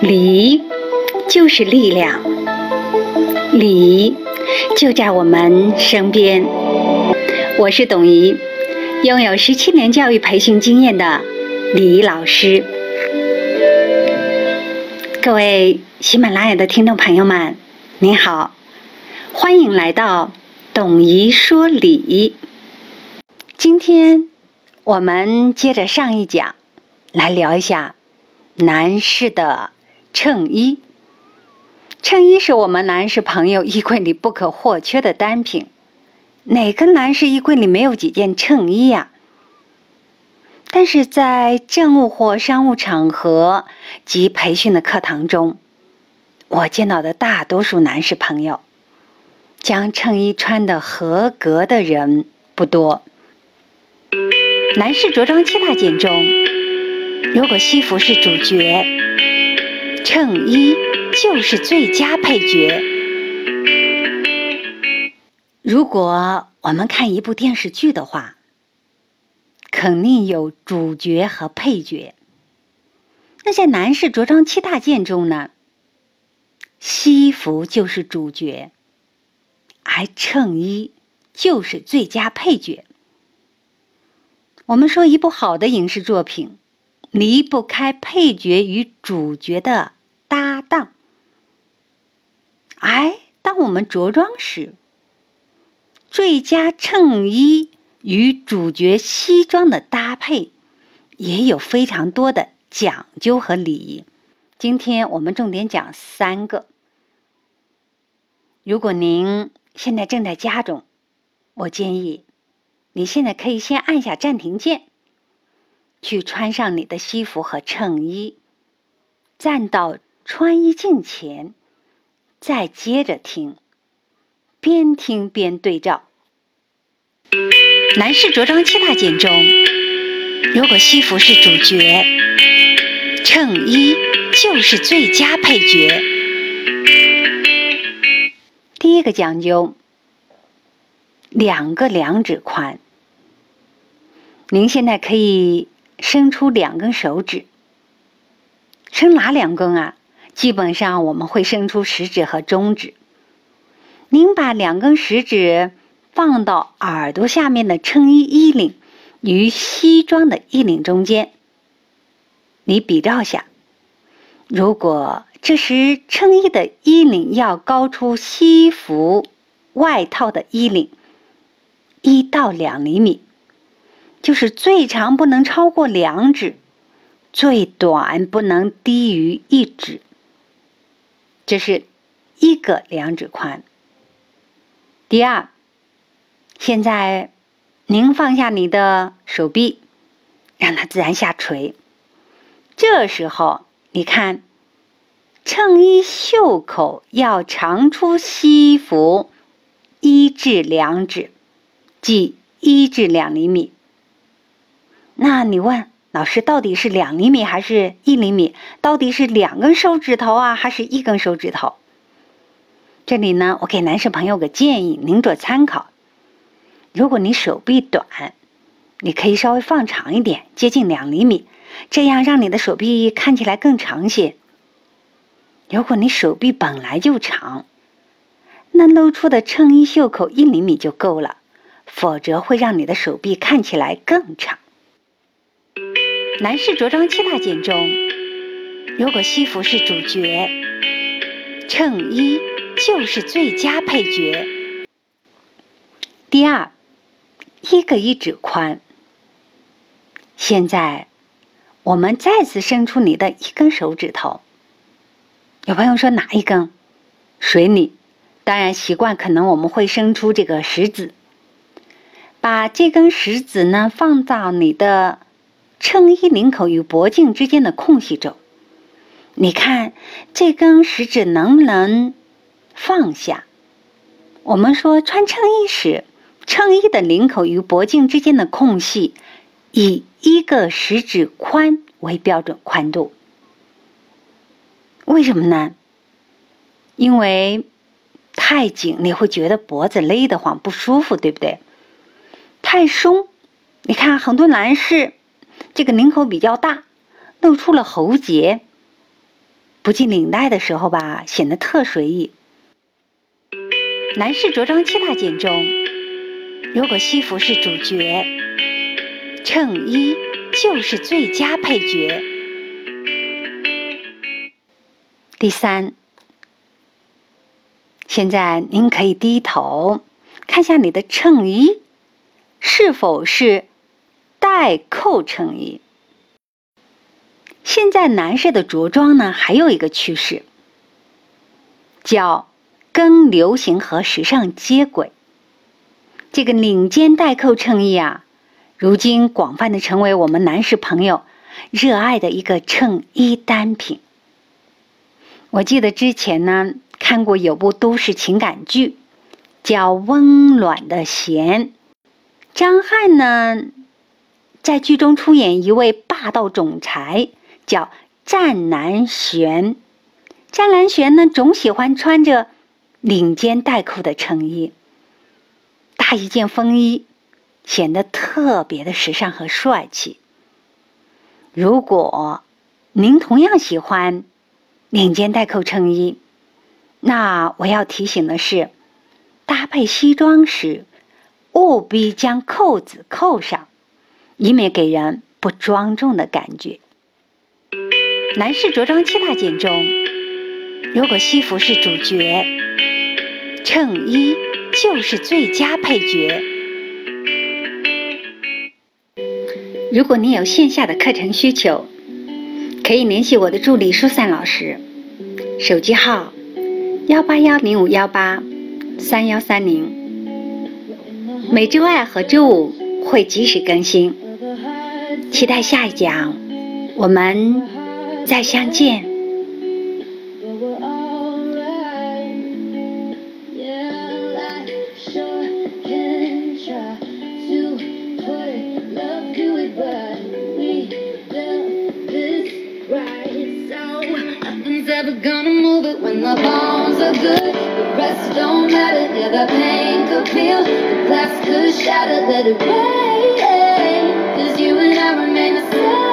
礼就是力量，礼就在我们身边。我是董怡，拥有十七年教育培训经验的礼仪老师。各位喜马拉雅的听众朋友们，您好，欢迎来到董怡说礼。今天我们接着上一讲来聊一下男士的衬衣。衬衣是我们男士朋友衣柜里不可或缺的单品。哪个男士衣柜里没有几件衬衣呀？但是在政务或商务场合及培训的课堂中，我见到的大多数男士朋友，将衬衣穿的合格的人不多。男士着装七大件中，如果西服是主角，衬衣就是最佳配角。如果我们看一部电视剧的话，肯定有主角和配角。那在男士着装七大件中呢，西服就是主角，而衬衣就是最佳配角。我们说一部好的影视作品，离不开配角与主角的搭档。哎，当我们着装时，最佳衬衣。与主角西装的搭配也有非常多的讲究和礼仪。今天我们重点讲三个。如果您现在正在家中，我建议你现在可以先按下暂停键，去穿上你的西服和衬衣，站到穿衣镜前，再接着听，边听边对照。男士着装七大件中，如果西服是主角，衬衣就是最佳配角。第一个讲究，两个两指宽。您现在可以伸出两根手指，伸哪两根啊？基本上我们会伸出食指和中指。您把两根食指。放到耳朵下面的衬衣衣领与西装的衣领中间，你比照下。如果这时衬衣的衣领要高出西服外套的衣领一到两厘米，就是最长不能超过两指，最短不能低于一指。这是一个两指宽。第二。现在，您放下你的手臂，让它自然下垂。这时候，你看，衬衣袖口要长出西服一至两指，即一至两厘米。那你问老师，到底是两厘米还是一厘米？到底是两根手指头啊，还是一根手指头？这里呢，我给男生朋友个建议，您做参考。如果你手臂短，你可以稍微放长一点，接近两厘米，这样让你的手臂看起来更长些。如果你手臂本来就长，那露出的衬衣袖口一厘米就够了，否则会让你的手臂看起来更长。男士着装七大件中，如果西服是主角，衬衣就是最佳配角。第二。一个一指宽。现在，我们再次伸出你的一根手指头。有朋友说哪一根？随你。当然，习惯可能我们会伸出这个食指。把这根食指呢放到你的衬衣领口与脖颈之间的空隙中。你看这根食指能不能放下？我们说穿衬衣时。衬衣的领口与脖颈之间的空隙，以一个食指宽为标准宽度。为什么呢？因为太紧你会觉得脖子勒得慌不舒服，对不对？太松，你看很多男士这个领口比较大，露出了喉结。不系领带的时候吧，显得特随意。男士着装七大件中，如果西服是主角，衬衣就是最佳配角。第三，现在您可以低头看下你的衬衣是否是带扣衬衣。现在男士的着装呢，还有一个趋势，叫跟流行和时尚接轨。这个领肩带扣衬衣啊，如今广泛的成为我们男士朋友热爱的一个衬衣单品。我记得之前呢看过有部都市情感剧，叫《温暖的弦》。张翰呢在剧中出演一位霸道总裁，叫战南玄。战南玄呢总喜欢穿着领肩带扣的衬衣，搭一件风衣，显得特别的时尚和帅气。如果您同样喜欢。领肩带扣衬衣，那我要提醒的是，搭配西装时务必将扣子扣上，以免给人不庄重的感觉。男士着装七大件中，如果西服是主角，衬衣就是最佳配角。如果你有线下的课程需求，可以联系我的助理舒散老师，手机号幺八幺零五幺八三幺三零，每周二和周五会及时更新，期待下一讲，我们再相见。never gonna move it when the bones are good. The rest don't matter, yeah, the pain could feel. The glass could shatter, let it rain. you and I remain the same.